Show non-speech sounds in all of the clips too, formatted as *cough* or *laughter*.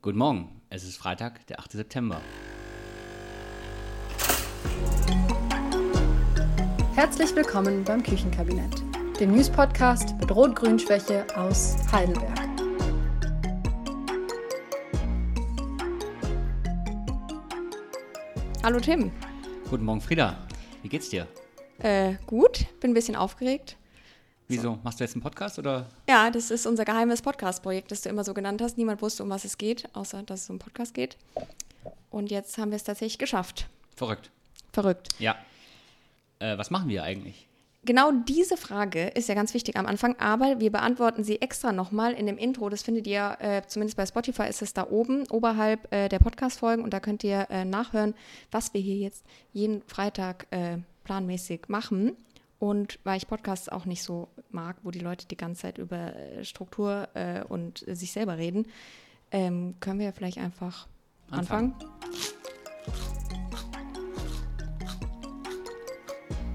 Guten Morgen, es ist Freitag, der 8. September. Herzlich willkommen beim Küchenkabinett, dem News-Podcast mit Rot-Grün-Schwäche aus Heidelberg. Hallo Tim. Guten Morgen, Frieda. Wie geht's dir? Äh, gut, bin ein bisschen aufgeregt. Wieso? Machst du jetzt einen Podcast oder? Ja, das ist unser geheimes Podcast-Projekt, das du immer so genannt hast. Niemand wusste, um was es geht, außer dass es um Podcast geht. Und jetzt haben wir es tatsächlich geschafft. Verrückt. Verrückt. Ja. Äh, was machen wir eigentlich? Genau diese Frage ist ja ganz wichtig am Anfang, aber wir beantworten sie extra nochmal in dem Intro. Das findet ihr, äh, zumindest bei Spotify ist es da oben, oberhalb äh, der Podcast-Folgen und da könnt ihr äh, nachhören, was wir hier jetzt jeden Freitag äh, planmäßig machen. Und weil ich Podcasts auch nicht so mag, wo die Leute die ganze Zeit über äh, Struktur äh, und sich selber reden, ähm, können wir vielleicht einfach anfangen.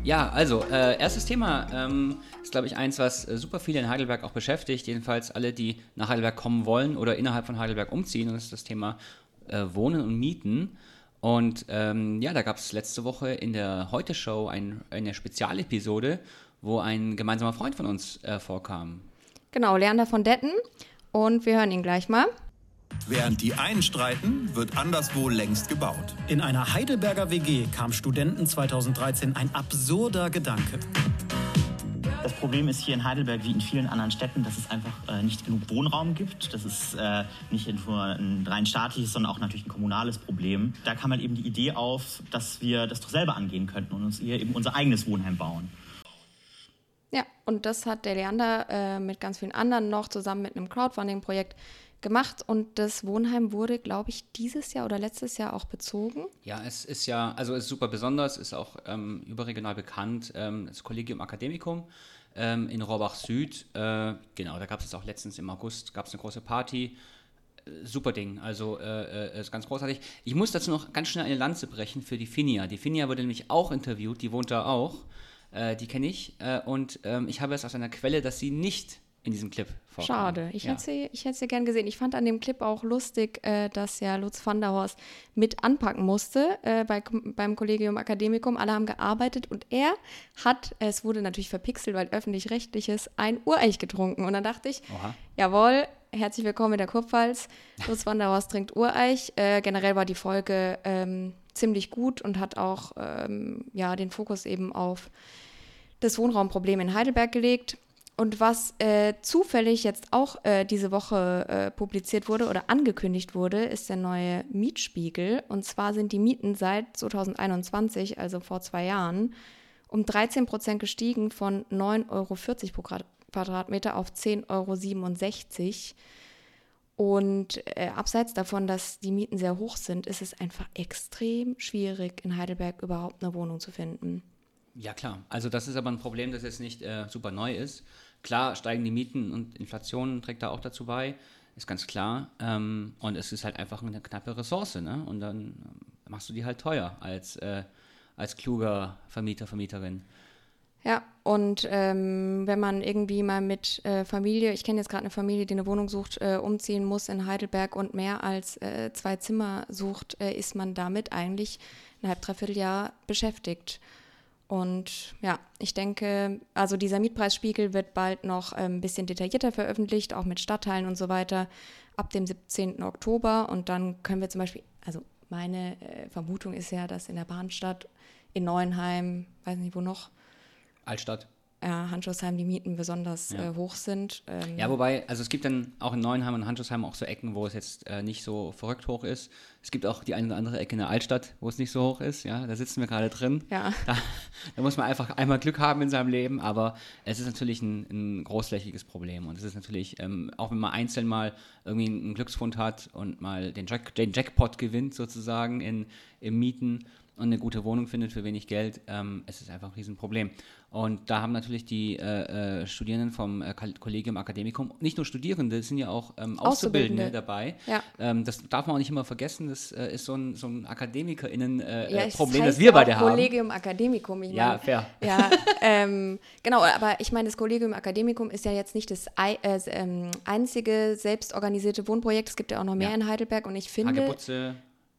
Ja, also, äh, erstes Thema ähm, ist, glaube ich, eins, was äh, super viele in Heidelberg auch beschäftigt. Jedenfalls alle, die nach Heidelberg kommen wollen oder innerhalb von Heidelberg umziehen. Und das ist das Thema äh, Wohnen und Mieten. Und ähm, ja, da gab es letzte Woche in der Heute-Show ein, eine Spezialepisode, wo ein gemeinsamer Freund von uns äh, vorkam. Genau, Leander von Detten. Und wir hören ihn gleich mal. Während die einen streiten, wird anderswo längst gebaut. In einer Heidelberger WG kam Studenten 2013 ein absurder Gedanke. Das Problem ist hier in Heidelberg wie in vielen anderen Städten, dass es einfach äh, nicht genug Wohnraum gibt. Das ist äh, nicht nur ein rein staatliches, sondern auch natürlich ein kommunales Problem. Da kam halt eben die Idee auf, dass wir das doch selber angehen könnten und uns hier eben unser eigenes Wohnheim bauen. Ja, und das hat der Leander äh, mit ganz vielen anderen noch zusammen mit einem Crowdfunding-Projekt gemacht und das Wohnheim wurde, glaube ich, dieses Jahr oder letztes Jahr auch bezogen. Ja, es ist ja, also es ist super besonders, ist auch ähm, überregional bekannt, ähm, das Collegium Academicum ähm, in Rohrbach Süd. Äh, genau, da gab es auch letztens im August, gab es eine große Party. Äh, super Ding, also äh, äh, ist ganz großartig. Ich muss dazu noch ganz schnell eine Lanze brechen für die Finia. Die Finia wurde nämlich auch interviewt, die wohnt da auch. Äh, die kenne ich. Und ähm, ich habe es aus einer Quelle, dass sie nicht in diesem Clip vorkam. Schade. Ich, ja. hätte sie, ich hätte sie gern gesehen. Ich fand an dem Clip auch lustig, äh, dass ja Lutz van der Horst mit anpacken musste äh, bei, beim Collegium Academicum. Alle haben gearbeitet und er hat, es wurde natürlich verpixelt, weil öffentlich-rechtliches, ein Ureich getrunken. Und dann dachte ich, Oha. jawohl, herzlich willkommen in der Kurpfalz. Lutz van der Horst trinkt Ureich. Äh, generell war die Folge ähm, ziemlich gut und hat auch ähm, ja, den Fokus eben auf das Wohnraumproblem in Heidelberg gelegt. Und was äh, zufällig jetzt auch äh, diese Woche äh, publiziert wurde oder angekündigt wurde, ist der neue Mietspiegel. Und zwar sind die Mieten seit 2021, also vor zwei Jahren, um 13 Prozent gestiegen von 9,40 Euro pro Quadratmeter auf 10,67 Euro. Und äh, abseits davon, dass die Mieten sehr hoch sind, ist es einfach extrem schwierig, in Heidelberg überhaupt eine Wohnung zu finden. Ja, klar. Also das ist aber ein Problem, das jetzt nicht äh, super neu ist. Klar steigen die Mieten und Inflation trägt da auch dazu bei, ist ganz klar. Ähm, und es ist halt einfach eine knappe Ressource. Ne? Und dann ähm, machst du die halt teuer als, äh, als kluger Vermieter, Vermieterin. Ja, und ähm, wenn man irgendwie mal mit äh, Familie, ich kenne jetzt gerade eine Familie, die eine Wohnung sucht, äh, umziehen muss in Heidelberg und mehr als äh, zwei Zimmer sucht, äh, ist man damit eigentlich ein halb, dreiviertel Jahr beschäftigt. Und ja, ich denke, also dieser Mietpreisspiegel wird bald noch ein bisschen detaillierter veröffentlicht, auch mit Stadtteilen und so weiter, ab dem 17. Oktober. Und dann können wir zum Beispiel, also meine äh, Vermutung ist ja, dass in der Bahnstadt, in Neuenheim, weiß nicht wo noch. Altstadt äh, Handschussheim die Mieten besonders ja. äh, hoch sind. Ähm ja, wobei, also es gibt dann auch in Neuenheim und Handschussheim auch so Ecken, wo es jetzt äh, nicht so verrückt hoch ist. Es gibt auch die eine oder andere Ecke in der Altstadt, wo es nicht so hoch ist. Ja, da sitzen wir gerade drin. Ja. *laughs* Da, da, muss man einfach einmal Glück haben in seinem Leben, aber es ist natürlich ein, ein großflächiges Problem und es ist natürlich, ähm, auch wenn man einzeln mal irgendwie einen Glücksfund hat und mal den, Jack, den Jackpot gewinnt sozusagen in, im Mieten, und eine gute Wohnung findet für wenig Geld, ähm, es ist einfach ein Riesenproblem. Und da haben natürlich die äh, äh, Studierenden vom äh, Collegium Academicum, nicht nur Studierende, es sind ja auch ähm, Auszubildende, Auszubildende. dabei. Ja. Ähm, das darf man auch nicht immer vergessen, das äh, ist so ein, so ein AkademikerInnen-Problem, Ja, äh, heißt das wir ja beide haben. Collegium Academicum. Ich Ja, meine, fair. Ja, ähm, genau, aber ich meine, das Collegium Academicum ist ja jetzt nicht das äh, ähm, einzige selbstorganisierte Wohnprojekt. Es gibt ja auch noch mehr Ja. in Heidelberg und ich finde, Hagebutze,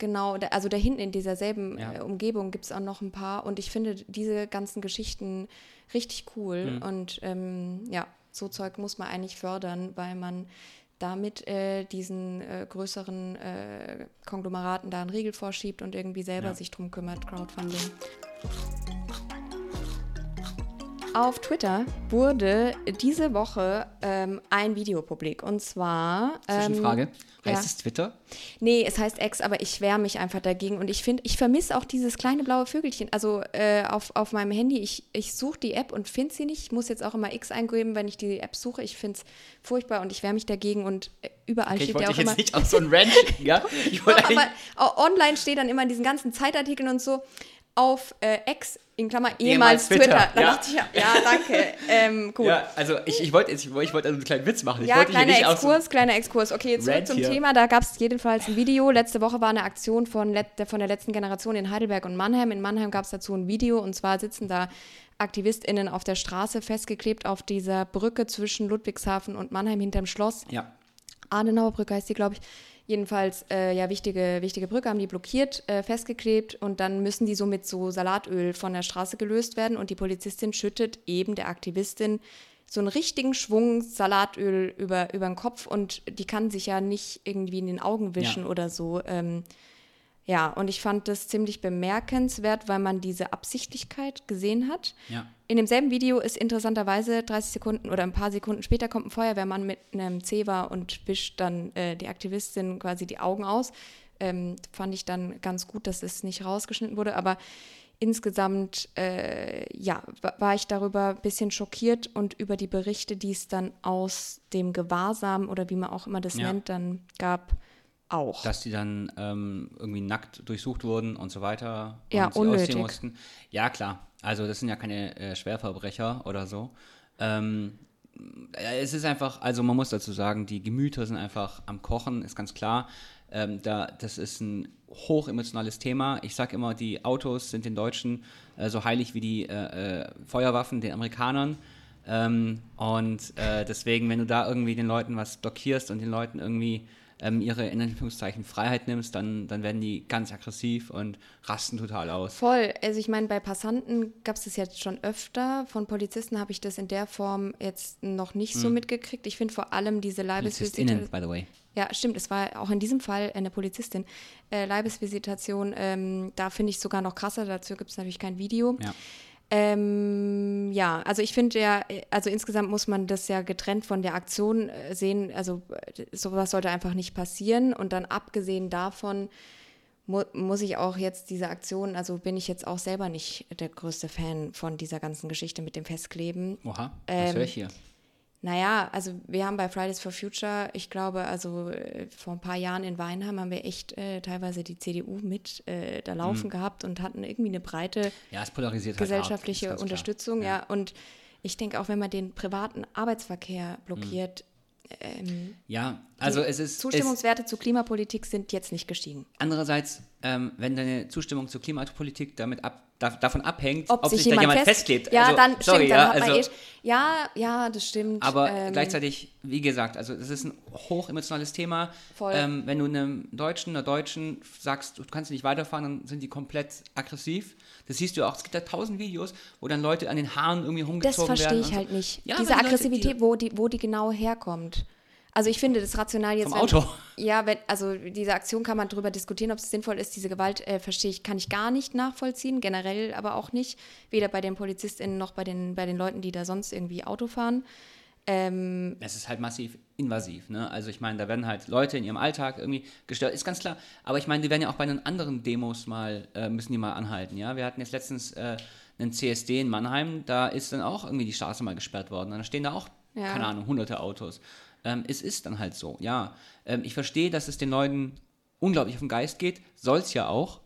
genau, also da hinten in dieser selben Ja. äh, Umgebung gibt es auch noch ein paar und ich finde diese ganzen Geschichten richtig cool Mhm. und ähm, ja, so Zeug muss man eigentlich fördern, weil man damit äh, diesen äh, größeren äh, Konglomeraten da einen Riegel vorschiebt und irgendwie selber Ja. sich drum kümmert, Crowdfunding. Auf Twitter wurde diese Woche ähm, ein Video publik und zwar. Ähm, Zwischenfrage, heißt ja. es Twitter? Nee, es heißt Ex, aber ich wehre mich einfach dagegen. Und ich finde, ich vermisse auch dieses kleine blaue Vögelchen. Also äh, auf, auf meinem Handy, ich, ich suche die App und finde sie nicht. Ich muss jetzt auch immer X eingeben, wenn ich die App suche. Ich finde es furchtbar und ich wehre mich dagegen. Und äh, überall Okay, ich steht ja wollte auch immer. jetzt nicht auf so einen Ranch ja? *laughs* Ich Doch, wollte aber online steht dann immer in diesen ganzen Zeitartikeln und so auf äh, X, in Klammer Ehemals ehemals Twitter. Twitter, ja. ich, ja, ja *laughs* danke. Ähm, gut. Ja, also ich, ich wollte jetzt, ich ich wollte also einen kleinen Witz machen. Ich Ja, kleiner nicht auf so- Exkurs, kleiner Exkurs. Okay, zurück Rant zum hier. Thema. Da gab es jedenfalls ein Video. Letzte Woche war eine Aktion von, von der letzten Generation in Heidelberg und Mannheim. In Mannheim gab es dazu ein Video und zwar sitzen da AktivistInnen auf der Straße festgeklebt auf dieser Brücke zwischen Ludwigshafen und Mannheim hinterm Schloss. Ja, Adenauer Brücke heißt die, glaube ich. Jedenfalls, äh, ja, wichtige, wichtige Brücke haben die blockiert, äh, festgeklebt und dann müssen die so mit so Salatöl von der Straße gelöst werden und die Polizistin schüttet eben der Aktivistin so einen richtigen Schwung Salatöl über, über den Kopf und die kann sich ja nicht irgendwie in den Augen wischen Ja. oder so. Ähm, ja, und ich fand das ziemlich bemerkenswert, weil man diese Absichtlichkeit gesehen hat. ja. In demselben Video ist interessanterweise 30 Sekunden oder ein paar Sekunden später kommt ein Feuerwehrmann mit einem Zewa und wischt dann äh, die Aktivistin quasi die Augen aus. Ähm, fand ich dann ganz gut, dass es nicht rausgeschnitten wurde, aber insgesamt äh, ja, wa- war ich darüber ein bisschen schockiert und über die Berichte, die es dann aus dem Gewahrsam oder wie man auch immer das Ja. nennt, dann gab, auch. dass die dann ähm, irgendwie nackt durchsucht wurden und so weiter Ja, und sie unnötig. ausziehen mussten. Ja, klar. Also das sind ja keine äh, Schwerverbrecher oder so. Ähm, äh, es ist einfach, also man muss dazu sagen, die Gemüter sind einfach am Kochen, ist ganz klar. Ähm, da, das ist ein hochemotionales Thema. Ich sage immer, die Autos sind den Deutschen äh, so heilig wie die äh, äh, Feuerwaffen den Amerikanern. Ähm, und äh, deswegen, wenn du da irgendwie den Leuten was blockierst und den Leuten irgendwie ähm, ihre in Anführungszeichen Freiheit nimmst, dann, dann werden die ganz aggressiv und rasten total aus. Voll. Also ich meine, bei Passanten gab es das jetzt schon öfter. Von Polizisten habe ich das in der Form jetzt noch nicht so mitgekriegt. Ich finde vor allem diese Leibesvisitation. by the way. Ja, stimmt. Es war auch in diesem Fall eine Polizistin. Äh, Leibesvisitation, ähm, da finde ich sogar noch krasser. Dazu gibt es natürlich kein Video. Ja. Ähm, ja, also ich finde ja, also insgesamt muss man das ja getrennt von der Aktion äh, sehen. Also äh, sowas sollte einfach nicht passieren. Und dann abgesehen davon mu muss ich auch jetzt diese Aktion, also bin ich jetzt auch selber nicht der größte Fan von dieser ganzen Geschichte mit dem Festkleben. Oha, was Ähm, höre ich hier? Naja, also wir haben bei Fridays for Future, ich glaube, also äh, vor ein paar Jahren in Weinheim haben wir echt äh, teilweise die CDU mit äh, da laufen gehabt und hatten irgendwie eine breite Ja, es halt gesellschaftliche klar. Unterstützung, ja. Und ich denke auch, wenn man den privaten Arbeitsverkehr blockiert, ähm, Ja, also die es ist. Es, Zustimmungswerte zu Klimapolitik sind jetzt nicht gestiegen. andererseits, ähm, wenn deine Zustimmung zur Klimapolitik damit ab, davon abhängt, Ob, sich da jemand, jemand fest- festklebt. Ja, also, dann sorry, stimmt, ja, dann hat man also, eh, ja, ja, das stimmt. Aber ähm, gleichzeitig, wie gesagt, also das ist ein hochemotionales Thema. Ähm, wenn du einem Deutschen, einer Deutschen sagst, du kannst nicht weiterfahren, dann sind die komplett aggressiv. Das siehst du auch. Es gibt da tausend Videos, wo dann Leute an den Haaren irgendwie Das rumgezogen werden. verstehe ich und halt so. nicht. Ja, Diese die Leute, Aggressivität, die- wo, die, wo die genau herkommt. Also ich finde das rational jetzt. Vom wenn, Auto. Ja, wenn, also diese Aktion kann man darüber diskutieren, ob es sinnvoll ist. Diese Gewalt äh, verstehe ich, kann ich gar nicht nachvollziehen, generell aber auch nicht. Weder bei den PolizistInnen noch bei den, bei den Leuten, die da sonst irgendwie Auto fahren. Ähm, Es ist halt massiv invasiv, ne? Also ich meine, da werden halt Leute in ihrem Alltag irgendwie gestört, ist ganz klar. Aber ich meine, die werden ja auch bei den anderen Demos mal, äh, müssen die mal anhalten, ja? Wir hatten jetzt letztens äh, einen CSD in Mannheim, da ist dann auch irgendwie die Straße mal gesperrt worden. Und da stehen da auch, Ja. keine Ahnung, hunderte Autos. Ähm, es ist dann halt so, ja. Ähm, ich verstehe, dass es den Leuten unglaublich auf den Geist geht, soll es ja auch.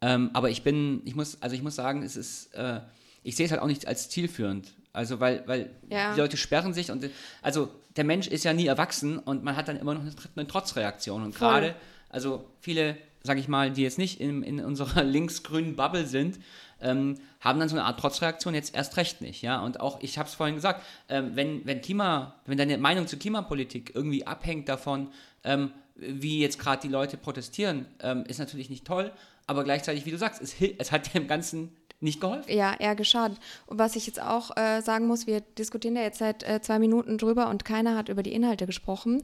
Ähm, aber ich bin, ich muss, also ich muss sagen, es ist, äh, ich sehe es halt auch nicht als zielführend. Also weil, weil Ja. die Leute sperren sich und also der Mensch ist ja nie erwachsen und man hat dann immer noch eine, eine Trotzreaktion. Und Voll. gerade, also viele, sage ich mal, die jetzt nicht in, in unserer *laughs* linksgrünen Bubble sind, ähm, haben dann so eine Art Trotzreaktion jetzt erst recht nicht, ja. Und auch, ich habe es vorhin gesagt, ähm, wenn, wenn Klima, wenn deine Meinung zur Klimapolitik irgendwie abhängt davon, ähm, wie jetzt gerade die Leute protestieren, ähm, ist natürlich nicht toll, aber gleichzeitig, wie du sagst, es, es hat dem Ganzen nicht geholfen. Ja, eher geschadet. Und was ich jetzt auch äh, sagen muss, wir diskutieren ja jetzt seit äh, zwei Minuten drüber und keiner hat über die Inhalte gesprochen.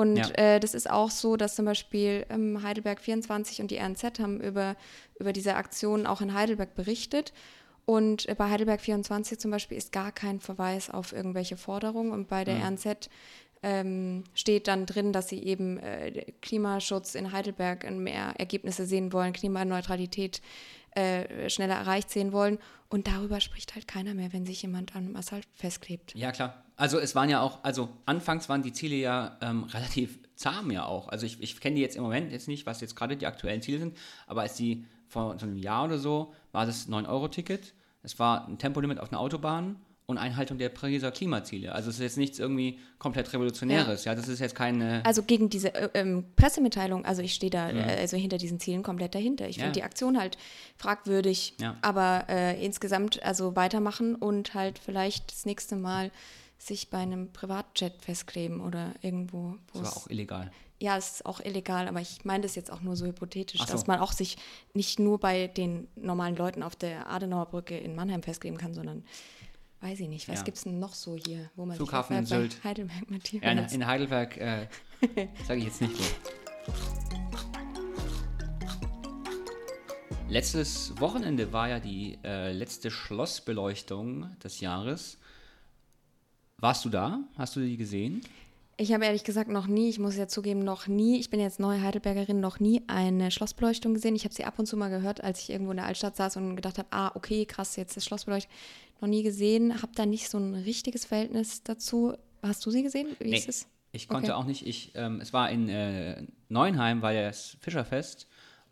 Und Ja. äh, das ist auch so, dass zum Beispiel ähm, Heidelberg 24 und die RNZ haben über, über diese Aktion auch in Heidelberg berichtet. Und äh, bei Heidelberg 24 zum Beispiel ist gar kein Verweis auf irgendwelche Forderungen. Und bei der Mhm. RNZ ähm, steht dann drin, dass sie eben äh, Klimaschutz in Heidelberg in mehr Ergebnisse sehen wollen, Klimaneutralität äh, schneller erreicht sehen wollen. Und darüber spricht halt keiner mehr, wenn sich jemand an Asphalt festklebt. Ja, klar. Also es waren ja auch, also anfangs waren die Ziele ja ähm, *laughs* relativ zahm ja auch. Also ich, ich kenne die jetzt im Moment jetzt nicht, was jetzt gerade die aktuellen Ziele sind, aber als die vor so einem Jahr oder so war das 9-Euro-Ticket, es war ein Tempolimit auf einer Autobahn und Einhaltung der Pariser Klimaziele. Also es ist jetzt nichts irgendwie komplett Revolutionäres, ja, das ist jetzt keine... Also gegen diese äh, ähm, Pressemitteilung, also ich stehe da äh, also hinter diesen Zielen komplett dahinter. Ich Ja. finde die Aktion halt fragwürdig, Ja. aber äh, insgesamt also weitermachen und halt vielleicht das nächste Mal sich bei einem Privatjet festkleben oder irgendwo, wo Das war es auch illegal. Ja, es ist auch illegal, aber ich meine das jetzt auch nur so hypothetisch, so. dass man auch sich nicht nur bei den normalen Leuten auf der Adenauer Brücke in Mannheim festkleben kann, sondern weiß ich nicht, was Ja. gibt es denn noch so hier, wo man Flughafen sich in? Sylt. Heidelberg Matthias. Ja, in, in Heidelberg, äh, sage ich jetzt nicht wo. Letztes Wochenende war ja die äh, letzte Schlossbeleuchtung des Jahres. Warst du da? Hast du die gesehen? Ich habe ehrlich gesagt noch nie, ich muss ja zugeben, noch nie, ich bin jetzt neue Heidelbergerin, noch nie eine Schlossbeleuchtung gesehen. Ich habe sie ab und zu mal gehört, als ich irgendwo in der Altstadt saß und gedacht habe, ah, okay, krass, jetzt ist Schlossbeleuchtung. Noch nie gesehen, habe da nicht so ein richtiges Verhältnis dazu. Hast du sie gesehen? Wie ist es? ich konnte Okay. auch nicht. Ich, ähm, es war in äh, Neuenheim, war ja das Fischerfest.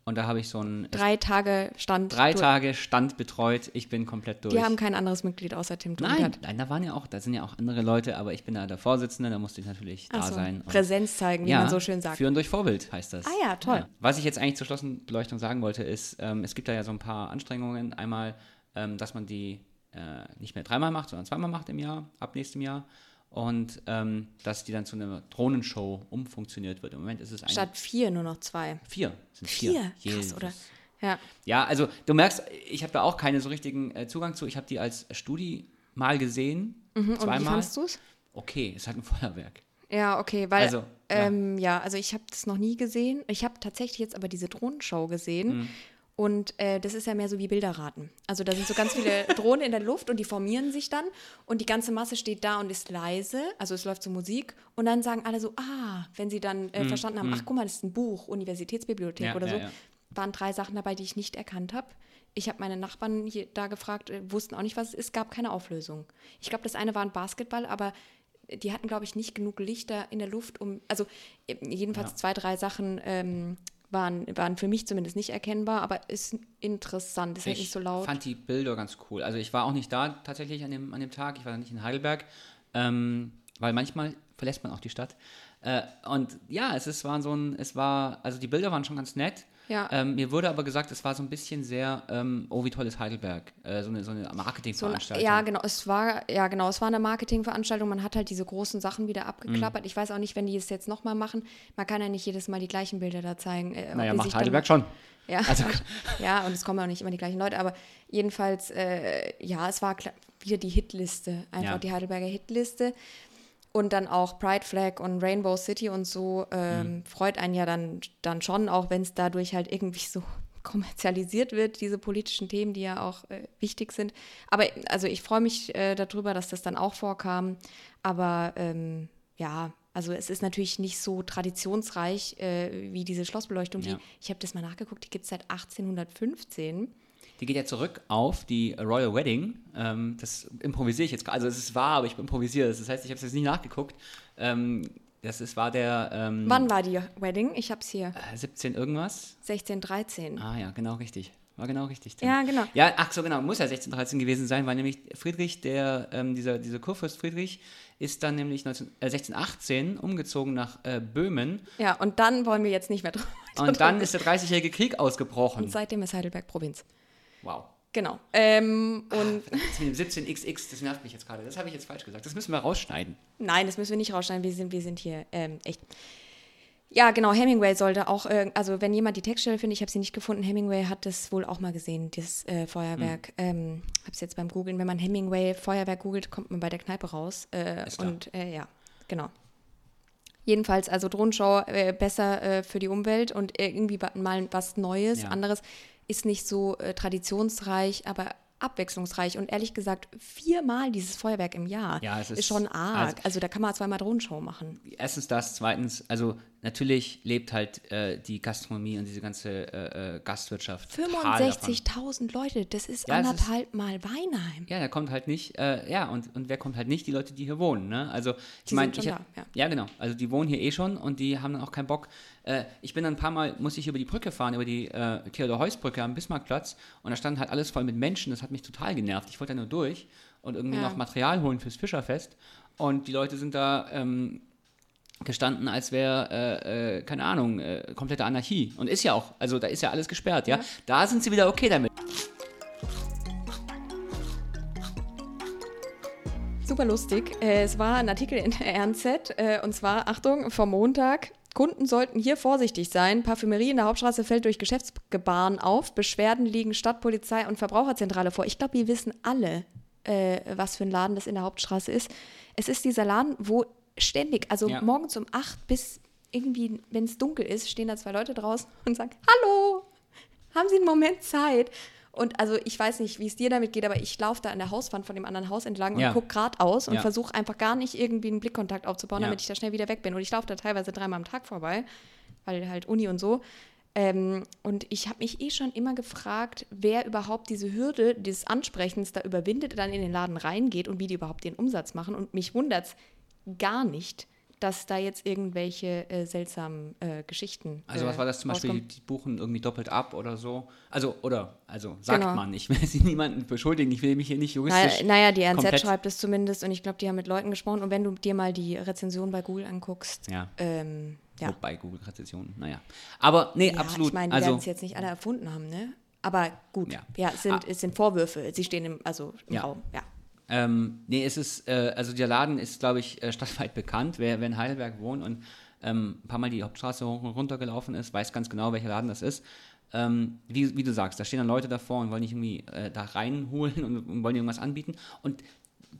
Und da habe ich so einen Drei Tage stand. drei Tage Stand betreut. Ich bin komplett durch. Die haben kein anderes Mitglied außer Tim Nein, Tunkert. nein, da waren ja auch, da sind ja auch andere Leute, aber ich bin da der Vorsitzende, da musste ich natürlich da Ach so, sein. Präsenz zeigen, wie man so schön sagt. Führen durch Vorbild heißt das. Ah ja, toll. Was ich jetzt eigentlich zur Schlossenbeleuchtung sagen wollte, ist, ähm, es gibt da ja so ein paar Anstrengungen. Einmal, ähm, dass man die äh, nicht mehr dreimal macht, sondern zweimal macht im Jahr, ab nächstem Jahr. Und ähm, dass die dann zu einer Drohnenshow umfunktioniert wird. Im Moment ist es ein Statt vier nur noch zwei. vier. Sind vier. Vier? Krass, oder? Ja. Ja, also du merkst, ich habe da auch keinen so richtigen äh, Zugang zu. Ich habe die als Studi mal gesehen, Mhm, Und zweimal. wie fandst du es? Okay, ist halt ein Feuerwerk. Ja, okay, weil Also, ja. ähm, ja. also ich habe das noch nie gesehen. Ich habe tatsächlich jetzt aber diese Drohnenshow gesehen. Mhm. Und äh, das ist ja mehr so wie Bilderraten. Also da sind so ganz viele *laughs* Drohnen in der Luft und die formieren sich dann und die ganze Masse steht da und ist leise. Also es läuft so Musik und dann sagen alle so, ah, wenn sie dann äh, verstanden haben, ach guck mal, das ist ein Buch, Universitätsbibliothek Ja, oder ja, so, ja. waren drei Sachen dabei, die ich nicht erkannt habe. Ich habe meine Nachbarn hier da gefragt, äh, wussten auch nicht, was es ist, gab keine Auflösung. Ich glaube, das eine war ein Basketball, aber die hatten, glaube ich, nicht genug Lichter in der Luft, um, also äh, jedenfalls zwei, drei Sachen ähm, waren, waren für mich zumindest nicht erkennbar, aber ist interessant, ist halt nicht so laut. fand die Bilder ganz cool. Also ich war auch nicht da tatsächlich an dem, an dem Tag, ich war nicht in Heidelberg, ähm, weil manchmal verlässt man auch die Stadt. Äh, und ja, es ist, war so ein, es war, also die Bilder waren schon ganz nett. Ja. Ähm, mir wurde aber gesagt, es war so ein bisschen sehr, ähm, oh, wie toll ist Heidelberg. Äh, so eine, so eine So ein, Marketingveranstaltung. ja, genau, es war, ja, genau, es war eine Marketingveranstaltung. Man hat halt diese großen Sachen wieder Mhm. abgeklappert. Ich weiß auch nicht, wenn die es jetzt nochmal machen. Man kann ja nicht jedes Mal die gleichen Bilder da zeigen. Äh, Naja, macht dann- Heidelberg schon. Ja, *laughs* Also- *laughs* ja, und es kommen auch nicht immer die gleichen Leute, aber jedenfalls, äh, ja, es war wieder die Hitliste, einfach Ja. die Heidelberger Hitliste. Und dann auch Pride Flag und Rainbow City und so ähm, Mhm. freut einen ja dann, dann schon, auch wenn es dadurch halt irgendwie so *laughs* kommerzialisiert wird, diese politischen Themen, die ja auch äh, wichtig sind. Aber also ich freue mich äh, darüber, dass das dann auch vorkam. Aber ähm, ja, also es ist natürlich nicht so traditionsreich äh, wie diese Schlossbeleuchtung. Ja. Die, ich habe das mal nachgeguckt, die gibt es seit 1815. Die geht ja zurück auf die Royal Wedding. Ähm, das improvisiere ich jetzt gerade. Also es ist wahr, aber ich improvisiere es. Das heißt, ich habe es jetzt nicht nachgeguckt. Ähm, das ist, war der ähm, Wann war die Wedding? Ich habe es hier. äh, 17 irgendwas. 1613. Ah ja, genau richtig. war genau richtig. Tim. Ja, genau. Ja, ach so, genau, muss ja 1613 gewesen sein, weil nämlich Friedrich, der, ähm, dieser, dieser Kurfürst Friedrich, ist dann nämlich 19, äh, 1618 umgezogen nach äh, Böhmen Ja, und dann wollen wir jetzt nicht mehr drüber. und dann ist der 30-jährige Krieg ausgebrochen. Und seitdem ist Heidelberg Provinz. Wow. Genau. Ähm, und Das mit dem 17xx, das nervt mich jetzt gerade. Das habe ich jetzt falsch gesagt. Das müssen wir rausschneiden. nein, das müssen wir nicht rausschneiden. Wir sind, wir sind hier ähm, echt. Ja, genau. Hemingway sollte auch, äh, also wenn jemand die Textstelle findet, ich habe sie nicht gefunden. Hemingway hat das wohl auch mal gesehen, das äh, Feuerwerk. Ähm, habe es jetzt beim Googlen. Wenn man Hemingway Feuerwerk googelt, kommt man bei der Kneipe raus. Äh, und äh, ja, genau. Jedenfalls, also Drohnenschau äh, besser äh, für die Umwelt und irgendwie mal was Neues, Ja. anderes. Ist nicht so äh, traditionsreich, aber abwechslungsreich. Und ehrlich gesagt, viermal dieses Feuerwerk im Jahr Ja, es ist, ist- schon arg. also- Also, da kann man zweimal Drohnenshow machen. Erstens das, zweitens, also natürlich lebt halt äh, die Gastronomie und diese ganze äh, äh, Gastwirtschaft. total davon. 65.000 Leute, das ist Ja, es ist- anderthalb Mal Weinheim. Ja, da kommt halt nicht, äh, ja, und, und wer kommt halt nicht? Die Leute, die hier wohnen, ne? Also, ich meine, ja. ja, genau. Also, die wohnen hier eh schon und die haben dann auch keinen Bock. Äh, ich bin dann ein paar Mal, muss ich über die Brücke fahren, über die äh, Theodor-Heuss-Brücke am Bismarckplatz und da stand halt alles voll mit Menschen. Das hat mich total genervt. Ich wollte da nur durch und irgendwie Ja. noch Material holen fürs Fischerfest. Und die Leute sind da ähm, gestanden, als wäre, äh, äh, keine Ahnung, äh, komplette Anarchie. Und ist ja auch, also da ist ja alles gesperrt, ja. Da sind sie wieder okay damit. Super lustig. Äh, es war ein Artikel in der RNZ äh, und zwar, Achtung, vom Montag. Kunden sollten hier vorsichtig sein. Parfümerie in der Hauptstraße fällt durch Geschäftsgebaren auf. Beschwerden liegen Stadtpolizei und Verbraucherzentrale vor. Ich glaube, wir wissen alle, äh, was für ein Laden das in der Hauptstraße ist. Es ist dieser Laden, wo ständig, also Ja. morgens um 8 bis irgendwie, wenn es dunkel ist, stehen da zwei Leute draußen und sagen, hallo, haben Sie einen Moment Zeit? Und also ich weiß nicht, wie es dir damit geht, aber ich laufe da an der Hauswand von dem anderen Haus entlang und Ja. gucke geradeaus und Ja. versuche einfach gar nicht irgendwie einen Blickkontakt aufzubauen, Ja. damit ich da schnell wieder weg bin. Und ich laufe da teilweise dreimal am Tag vorbei, weil halt Uni und so. Ähm, und ich habe mich eh schon immer gefragt, wer überhaupt diese Hürde des Ansprechens da überwindet, dann in den Laden reingeht und wie die überhaupt den Umsatz machen. Und mich wundert es gar nicht, dass da jetzt irgendwelche äh, seltsamen äh, Geschichten. Also äh, was war das zum Beispiel, die buchen irgendwie doppelt ab oder so? Also, oder, also sagt Genau. man, ich will sie *laughs* niemanden beschuldigen, ich will mich hier nicht juristisch Naja, naja, die RNZ komplett- schreibt es zumindest und ich glaube, die haben mit Leuten gesprochen. Und wenn du dir mal die Rezension bei Google anguckst, Ja. ähm, ja. Wobei Google-Rezessionen, naja. Aber, nee, ja, absolut. ich meine, die also, werden es jetzt nicht alle erfunden haben, ne? Aber gut, Ja. ja, es, sind, Ah. es sind Vorwürfe, sie stehen im, also im Ja. Raum, ja. Ähm, nee, es ist, äh, also der Laden ist, glaube ich, äh, stadtweit bekannt. Wer, wer in Heidelberg wohnt und ähm, ein paar Mal die Hauptstraße hoch und runter gelaufen ist, weiß ganz genau, welcher Laden das ist. Ähm, wie, wie du sagst, da stehen dann Leute davor und wollen dich irgendwie äh, da reinholen und, und wollen irgendwas anbieten. Und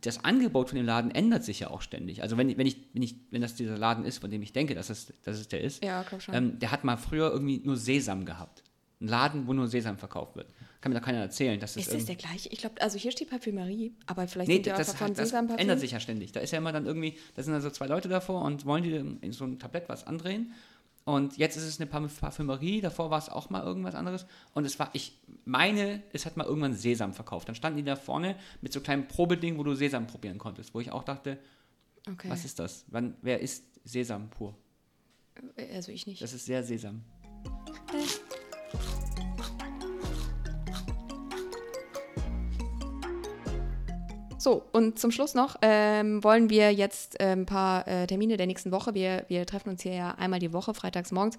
das Angebot von dem Laden ändert sich ja auch ständig. Also wenn, wenn, ich, wenn, ich, wenn das dieser Laden ist, von dem ich denke, dass es, dass es der ist, Ja, ähm, der hat mal früher irgendwie nur Sesam gehabt. Ein Laden, wo nur Sesam verkauft wird. Kann mir doch keiner erzählen. Dass das Ist das der gleiche? Ich glaube, also hier steht Parfümerie, aber vielleicht Nee, sind die das, hat, das Sesamparfüm. ändert sich ja ständig. Da ist ja immer dann irgendwie, da sind also zwei Leute davor und wollen die in so ein Tablett was andrehen. Und jetzt ist es eine Parfü- Parfümerie, davor war es auch mal irgendwas anderes. Und es war, ich meine, es hat mal irgendwann Sesam verkauft. Dann standen die da vorne mit so kleinem Probeding, wo du Sesam probieren konntest, wo ich auch dachte, Okay. was ist das? Wann, wer isst Sesam pur? Also ich nicht. Das ist sehr Sesam. So, und zum Schluss noch ähm, wollen wir jetzt äh, ein paar äh, Termine der nächsten Woche. Wir, wir treffen uns hier ja einmal die Woche, freitags morgens,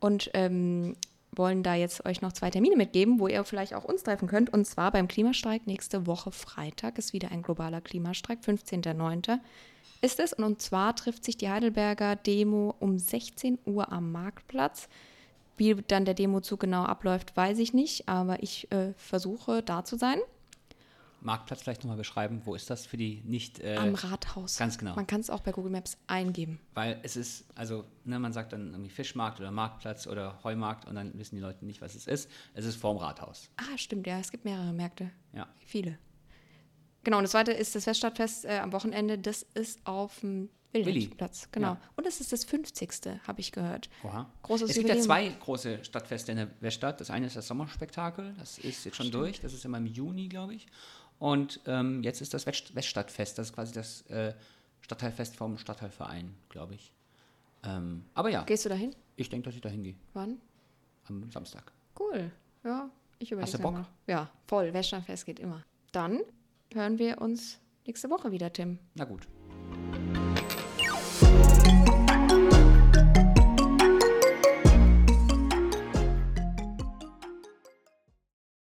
und ähm, wollen da jetzt euch noch zwei Termine mitgeben, wo ihr vielleicht auch uns treffen könnt. Und zwar beim Klimastreik nächste Woche Freitag ist wieder ein globaler Klimastreik, 15.09. ist es. Und, und zwar trifft sich die Heidelberger Demo um 16 Uhr am Marktplatz. Wie dann der Demozug genau abläuft, weiß ich nicht, aber ich äh, versuche da zu sein. Marktplatz vielleicht nochmal beschreiben, wo ist das für die nicht... Äh, Am Rathaus. ganz genau. Man kann es auch bei Google Maps eingeben. Weil es ist, also, ne, man sagt dann irgendwie Fischmarkt oder Marktplatz oder Heumarkt und dann wissen die Leute nicht, was es ist. Es ist vorm Rathaus. Ah, stimmt, ja, es gibt mehrere Märkte. Ja. Viele. Genau, und das zweite ist das Feststadtfest äh, am Wochenende. Das ist auf dem Wilhelmsplatz. Genau. Ja. Und das ist das 50. habe ich gehört. Oha. Großes es gibt ja Jubiläum. zwei große Stadtfeste in der Weststadt. Das eine ist das Sommerspektakel, das ist jetzt schon durch, das ist immer im Juni, glaube ich. Und ähm, jetzt ist das West Weststadtfest, das ist quasi das äh, Stadtteilfest vom Stadtteilverein, glaube ich. Ähm, aber ja, Gehst du dahin? ich denke, dass ich da hingehe Wann? am Samstag. Cool. Ja. Ich überlege Hast du Bock? Noch. Ja, voll. Westernfest geht immer. Dann hören wir uns nächste Woche wieder, Tim. Na gut.